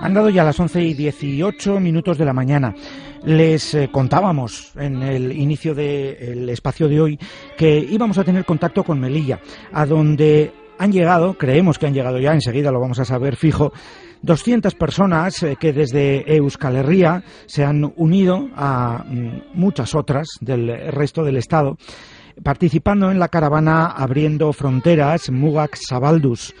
Han dado ya las 11 y 18 minutos de la mañana. Les eh, contábamos en el inicio del espacio de hoy que íbamos a tener contacto con Melilla, a donde han llegado, creemos que han llegado ya, enseguida lo vamos a saber fijo, 200 personas eh, que desde Euskal Herria se han unido a mm, muchas otras del resto del Estado participando en la caravana Abriendo Fronteras Mugak Sabaldus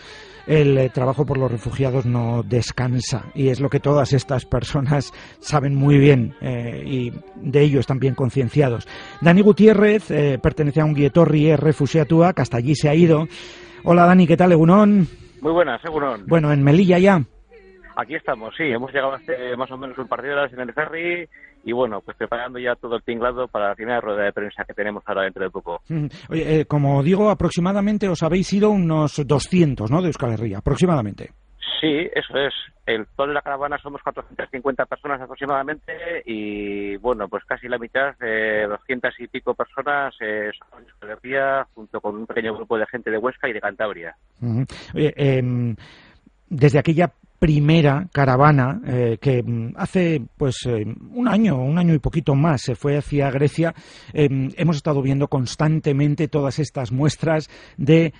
el eh, trabajo por los refugiados no descansa y es lo que todas estas personas saben muy bien eh, y de ello están bien concienciados. Dani Gutiérrez eh, pertenece a un guietorri refugiatua que hasta allí se ha ido. Hola Dani, ¿qué tal, Egunon? Muy buenas, Egunon. Bueno, en Melilla ya. Aquí estamos, sí, hemos llegado hace más o menos un par de horas en el ferry y bueno, pues preparando ya todo el tinglado para la primera rueda de prensa que tenemos ahora dentro de poco. Oye, eh, como digo, aproximadamente os habéis ido unos 200, ¿no?, de Euskal Herria, aproximadamente. Sí, eso es. El total de la caravana somos 450 personas aproximadamente y bueno, pues casi la mitad, de 200 y pico personas eh, son de Euskal Herria junto con un pequeño grupo de gente de Huesca y de Cantabria. Oye, em, desde aquella primera caravana eh, que mm, hace pues eh, un año, un año y poquito más se fue hacia Grecia. Em, hemos estado viendo constantemente todas estas muestras de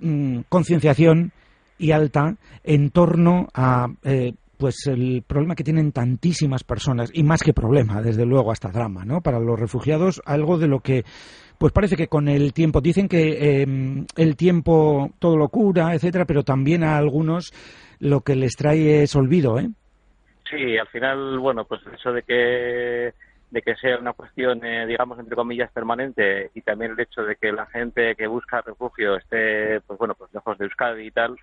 mm, concienciación y alta en torno a eh, pues el problema que tienen tantísimas personas y más que problema, desde luego hasta drama, ¿no? Para los refugiados algo de lo que pues parece que con el tiempo dicen que em, el tiempo todo lo cura, etcétera, pero también a algunos lo que les trae es olvido, ¿eh? Sí, al final, bueno, pues eso de que de que sea una cuestión, eh, digamos, entre comillas, permanente y también el hecho de que la gente que busca refugio esté, pues bueno, pues lejos de Euskadi y tal,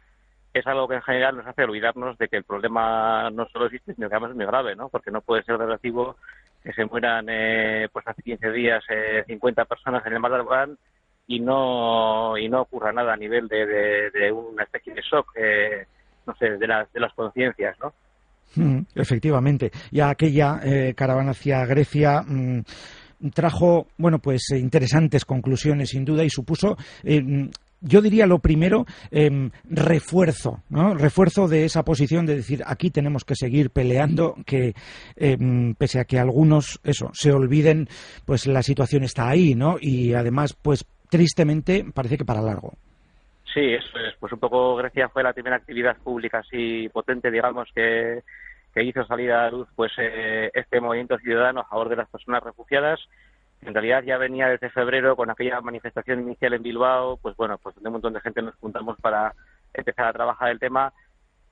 es algo que en general nos hace olvidarnos de que el problema no solo existe, sino que además es muy grave, ¿no? Porque no puede ser relativo que se mueran, eh, pues hace 15 días, eh, 50 personas en el Mar del Alban y no, y no ocurra nada a nivel de, de, de una especie de shock. Eh, no sé, de las, de las conciencias, ¿no? Mm, efectivamente. Ya aquella eh, caravana hacia Grecia mm, trajo, bueno, pues eh, interesantes conclusiones sin duda y supuso eh, mm, yo diría lo primero, em, refuerzo, ¿no? Refuerzo de esa posición de decir, aquí tenemos que seguir peleando, que em, pese a que algunos, eso, se olviden, pues la situación está ahí, ¿no? Y además, pues tristemente, parece que para largo. Sí, eso es. Pues un poco Grecia fue la primera actividad pública así potente, digamos, que, que hizo salir a la luz pues eh, este movimiento ciudadano a favor de las personas refugiadas. En realidad ya venía desde febrero con aquella manifestación inicial en Bilbao, pues bueno, pues donde un montón de gente nos juntamos para empezar a trabajar el tema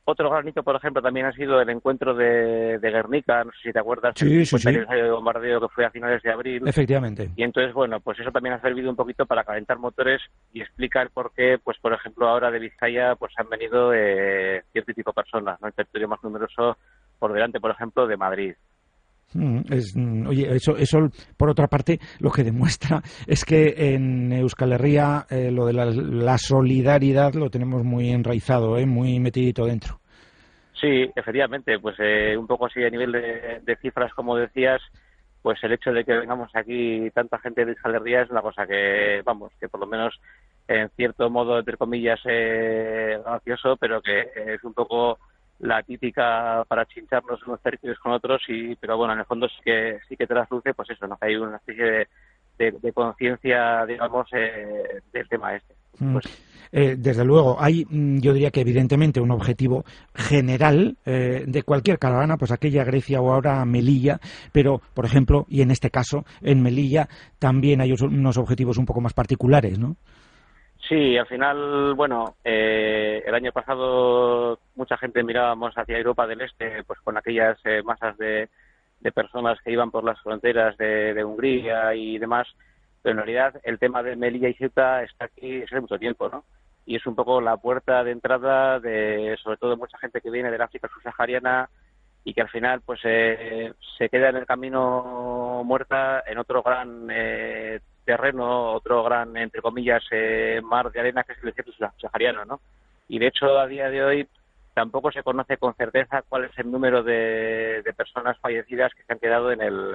otro granito, por ejemplo, también ha sido el encuentro de, Guernica, no sé si te acuerdas, sí, el sí, de bombardeo que fue a finales de abril. Efectivamente. Y entonces, bueno, pues eso también ha servido un poquito para calentar motores y explicar por qué, pues por ejemplo, ahora de Vizcaya pues han venido eh, cierto y pico personas, ¿no? El territorio más numeroso por delante, por ejemplo, de Madrid. Mm, es, mm, oye, eso, eso, por otra parte, lo que demuestra es que en Euskal Herria eh, lo de la, solidaridad lo tenemos muy enraizado, eh, muy metidito dentro. Sí, efectivamente, pues eh, un poco así a nivel de, cifras, como decías, pues el hecho de que vengamos aquí tanta gente de Euskal Herria es una cosa que, vamos, que por lo menos en cierto modo, entre comillas, eh, gracioso, pero que es un poco la típica para chincharnos unos territorios con otros y pero bueno en el fondo sí que sí que trasluce pues eso no hay una especie de, de, conciencia digamos eh, del tema este. Mm. pues, eh, desde luego hay mm, yo diría que evidentemente un objetivo general eh, de cualquier caravana pues aquella Grecia o ahora Melilla pero por ejemplo y en este caso en Melilla también hay unos objetivos un poco más particulares no Sí, al final, bueno, eh, el año pasado mucha gente mirábamos hacia Europa del Este, pues con aquellas eh, masas de, personas que iban por las fronteras de, Hungría y demás, pero en realidad el tema de Melilla y Ceuta está aquí desde mucho tiempo, ¿no? Y es un poco la puerta de entrada de, sobre todo, mucha gente que viene del África subsahariana y que al final, pues, eh, se queda en el camino muerta en otro gran eh, terreno, otro gran, entre comillas, eh, mar de arena que es el desierto sahariano, ¿no? Y de hecho, a día de hoy tampoco se conoce con certeza cuál es el número de, personas fallecidas que se han quedado en el,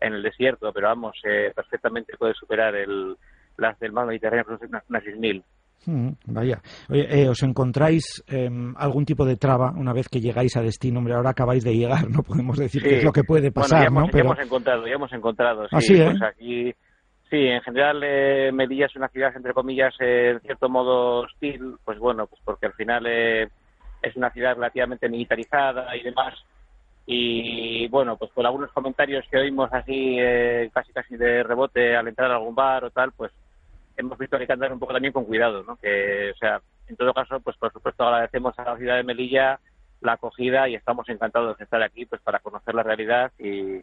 en el desierto, pero vamos, eh, perfectamente puede superar el, las del mar Mediterráneo, unas 6.000. Mm, vaya. Eh, ¿Os encontráis em, algún tipo de traba una vez que llegáis a destino? Hombre, ahora acabáis de llegar, no podemos decir qué es lo que puede pasar, ya hemos, ¿no? hemos encontrado, ya hemos encontrado. ¿Ah, sí, ¿eh? pues aquí, sí, en general eh, Melilla es una ciudad, entre comillas, eh, en cierto modo hostil, pues bueno, pues porque al final es una ciudad relativamente militarizada y demás. Y bueno, pues por algunos comentarios que oímos así, casi casi de rebote al entrar a algún bar o tal, pues hemos visto que hay que andar un poco también con cuidado, ¿no? Que, o sea, en todo caso, pues por supuesto agradecemos a la ciudad de Melilla la acogida y estamos encantados de estar aquí, pues para conocer la realidad y,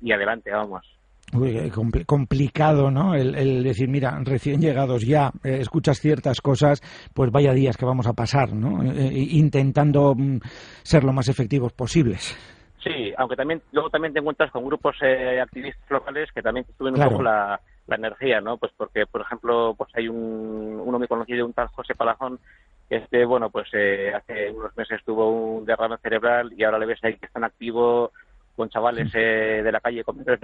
y adelante, vamos. Uy, complicado, ¿no? El, decir, mira, recién llegados ya, eh, escuchas ciertas cosas, pues vaya días que vamos a pasar, ¿no? Eh, eh, intentando mm, ser lo más efectivos posibles. Sí, aunque también luego también te encuentras con grupos activistas locales que también suben un poco la, la energía, ¿no? Pues porque, por ejemplo, pues hay un, uno muy conocido, un tal José Palazón, que este, bueno, pues eh, hace unos meses tuvo un derrame cerebral y ahora le ves ahí que está en activo con chavales eh, de la calle, con menores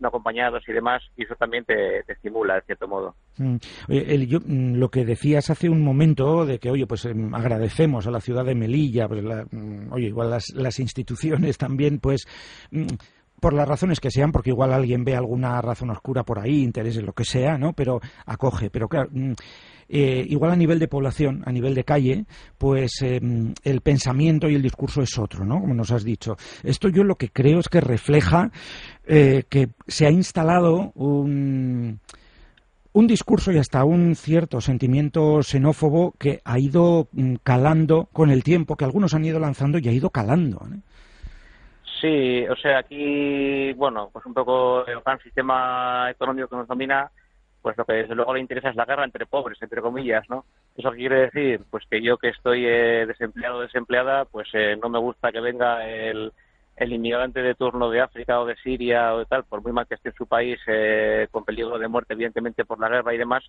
no acompañados y demás, y eso también te, estimula, de cierto modo. Mm. Oye, yo, mm, lo que decías hace un momento de que, oye, pues em, agradecemos a la ciudad de Melilla, pues mm, oye, igual las, las instituciones también, pues por las razones que sean, porque igual alguien ve alguna razón oscura por ahí, intereses, lo que sea, ¿no? Pero acoge. Pero claro, mm, eh, igual a nivel de población, a nivel de calle, pues em, el pensamiento y el discurso es otro, ¿no? Como nos has dicho. Esto yo lo que creo es que refleja eh, que se ha instalado un un discurso y hasta un cierto sentimiento xenófobo que ha ido mm, calando con el tiempo, que algunos han ido lanzando y ha ido calando. ¿no? Sí, o sea, aquí, bueno, pues un poco el gran sistema económico que nos domina, pues lo que desde luego le interesa es la guerra entre pobres, entre comillas, ¿no? ¿Eso quiere decir? Pues que yo que estoy eh, desempleado o desempleada, pues eh, no me gusta que venga el, inmigrante de turno de África o de Siria o de tal, por muy mal que esté en su país, eh, con peligro de muerte, evidentemente, por la guerra y demás,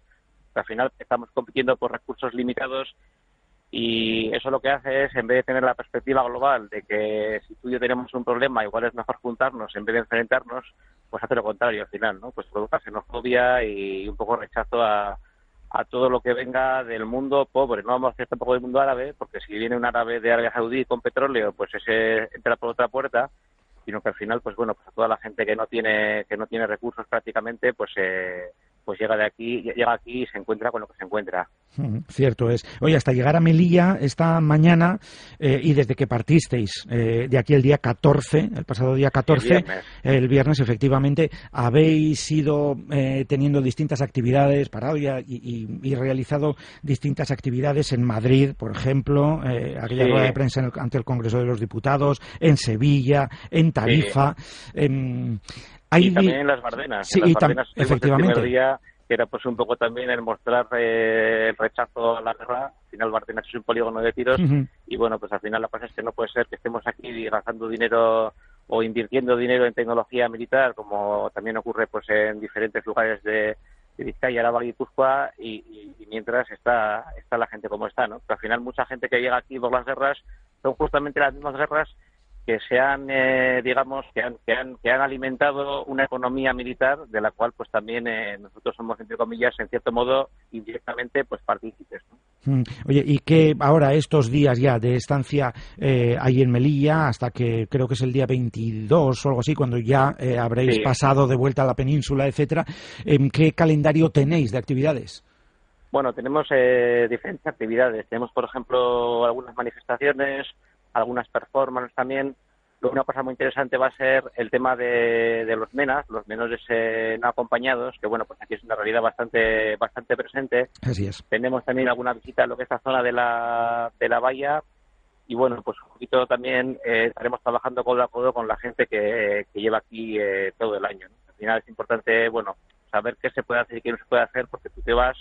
al final estamos compitiendo por recursos limitados y eso lo que hace es, en vez de tener la perspectiva global de que si tú y yo tenemos un problema, igual es mejor juntarnos en vez de enfrentarnos, pues hace lo contrario al final, ¿no? Pues provoca xenofobia y un poco rechazo a, a todo lo que venga del mundo pobre. No vamos a hacer tampoco del mundo árabe, porque si viene un árabe de Arabia Saudí con petróleo, pues ese entra por otra puerta, sino que al final, pues bueno, pues a toda la gente que no tiene que no tiene recursos prácticamente, pues eh, pues llega de aquí, llega aquí y se encuentra con lo que se encuentra. Cierto es. Oye, hasta llegar a Melilla esta mañana eh, y desde que partisteis eh, de aquí el día 14, el pasado día 14, el viernes, efectivamente, habéis ido eh, teniendo distintas actividades, parado y, y, realizado distintas actividades en Madrid, por ejemplo, aquella rueda de prensa ante el Congreso de los Diputados, en Sevilla, en Tarifa. Y también en las Bardenas. Sí, en las Bardenas efectivamente. El primer día, que era pues un poco también el mostrar eh, el rechazo a la guerra. Al final Bardenas es un polígono de tiros y bueno, pues al final la cosa es que no puede ser que estemos aquí gastando dinero o invirtiendo dinero en tecnología militar, como también ocurre pues en diferentes lugares de, de Vizcaya, Araba y Guipúzcoa, y, mientras está, está la gente como está, ¿no? Pero al final mucha gente que llega aquí por las guerras son justamente las mismas guerras que se han, eh, digamos, que han, que han, que han alimentado una economía militar de la cual, pues también eh, nosotros somos, entre comillas, en cierto modo, indirectamente, pues partícipes. Mm. Oye, ¿y qué ahora estos días ya de estancia eh, ahí en Melilla, hasta que creo que es el día 22 o algo así, cuando ya eh, habréis pasado de vuelta a la península, etcétera, ¿en qué calendario tenéis de actividades? Bueno, tenemos eh, diferentes actividades. Tenemos, por ejemplo, algunas manifestaciones, algunas performances también. Una cosa muy interesante va a ser el tema de, los menas, los menores eh, no acompañados, que bueno, pues aquí es una realidad bastante bastante presente. Así es. Tenemos también alguna visita a lo que es la zona de la, de la valla y bueno, pues un poquito también eh, estaremos trabajando codo a codo con la gente que, lleva aquí eh, todo el año. Al final es importante, bueno, saber qué se puede hacer y qué no se puede hacer porque tú te vas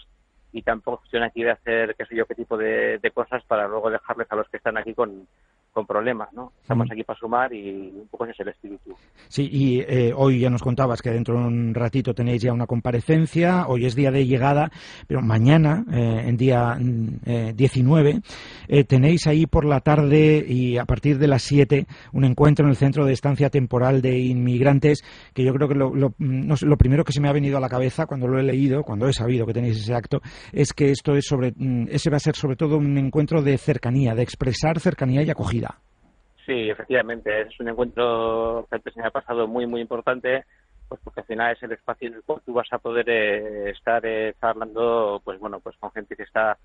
y tampoco funciona aquí de hacer qué sé yo qué tipo de, de cosas para luego dejarles a los que están aquí con, con problemas, ¿no? Estamos aquí para sumar y un poco ese es el espíritu. Sí, y eh, hoy ya nos contabas que dentro de un ratito tenéis ya una comparecencia, hoy es día de llegada, pero mañana, eh, en día 19, eh, tenéis ahí por la tarde y a partir de las 7 un encuentro en el Centro de Estancia Temporal de Inmigrantes, que yo creo que lo, lo, lo primero que se me ha venido a la cabeza cuando lo he leído, cuando he sabido que tenéis ese acto, es que esto es sobre, mm, ese va a ser sobre todo un encuentro de cercanía, de expresar cercanía y acogida. Sí, efectivamente, es un encuentro que se me ha pasado muy, muy importante, pues porque al final es el espacio en el cual tú vas a poder eh, estar eh, charlando, pues bueno, pues con gente que está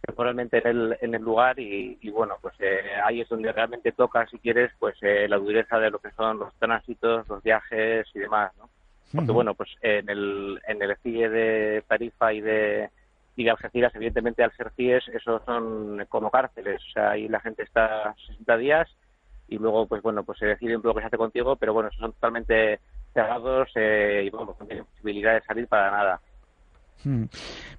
temporalmente en el, en el lugar y, bueno, pues eh, ahí es donde realmente toca, si quieres, pues la dureza de lo que son los tránsitos, los viajes y demás, ¿no? Porque bueno, pues en el, en el CIE de Tarifa y de, y de Algeciras, evidentemente al ser CIES, esos son como cárceles, o sea, ahí la gente está 60 días y luego, pues bueno, pues se decide un poco qué se hace contigo, pero bueno, son totalmente cerrados eh, y bueno, no tienen posibilidad de salir para nada. Hmm.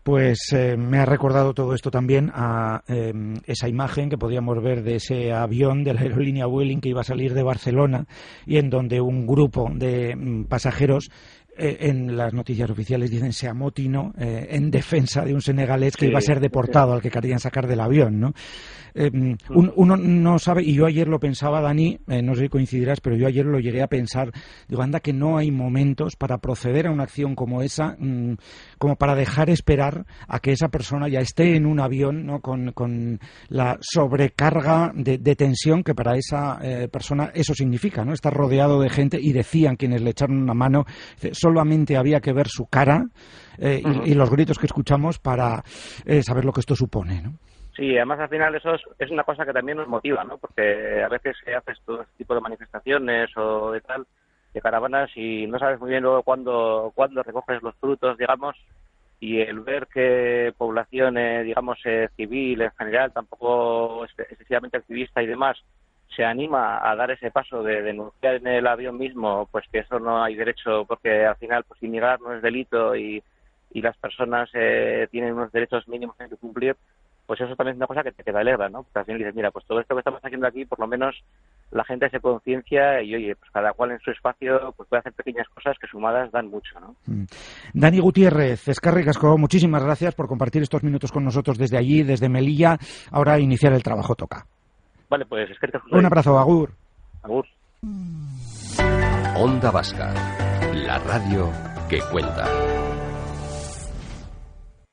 Pues eh, me ha recordado todo esto también a em, esa imagen que podíamos ver de ese avión de la aerolínea Vueling que iba a salir de Barcelona y en donde un grupo de mm, pasajeros en las noticias oficiales dicen se amotinó eh, en defensa de un senegalés que iba a ser deportado al que querían sacar del avión, ¿no? Eh, uno no sabe, y yo ayer lo pensaba, Dani, no sé si coincidirás, pero yo ayer lo llegué a pensar, digo, anda que no hay momentos para proceder a una acción como esa, mm, como para dejar esperar a que esa persona ya esté en un avión, ¿no? Con, con la sobrecarga de, de, tensión que para esa persona eso significa, ¿no? Estar rodeado de gente y decían quienes le echaron una mano, solamente había que ver su cara eh, y, los gritos que escuchamos para eh, saber lo que esto supone, ¿no? Sí, además al final eso es, una cosa que también nos motiva, ¿no? Porque a veces haces todo este tipo de manifestaciones o de tal, de caravanas y no sabes muy bien luego cuándo, cuándo recoges los frutos, digamos, y el ver que población, digamos, eh, civil en general, tampoco excesivamente activista y demás, se anima a dar ese paso de denunciar en el avión mismo, pues que eso no hay derecho, porque al final, pues inmigrar no es delito y, las personas eh, tienen unos derechos mínimos que cumplir, pues eso también es una cosa que te queda alegra, ¿no? Porque al final dices, mira, pues todo esto que estamos haciendo aquí, por lo menos la gente se conciencia y, oye, pues cada cual en su espacio pues puede hacer pequeñas cosas que sumadas dan mucho, ¿no? Mm. Dani Gutiérrez, Escarri Casco, muchísimas gracias por compartir estos minutos con nosotros desde allí, desde Melilla. Ahora iniciar el trabajo toca. Vale, pues es que Un abrazo, Agur. Agur. Onda Vasca, la radio que cuenta.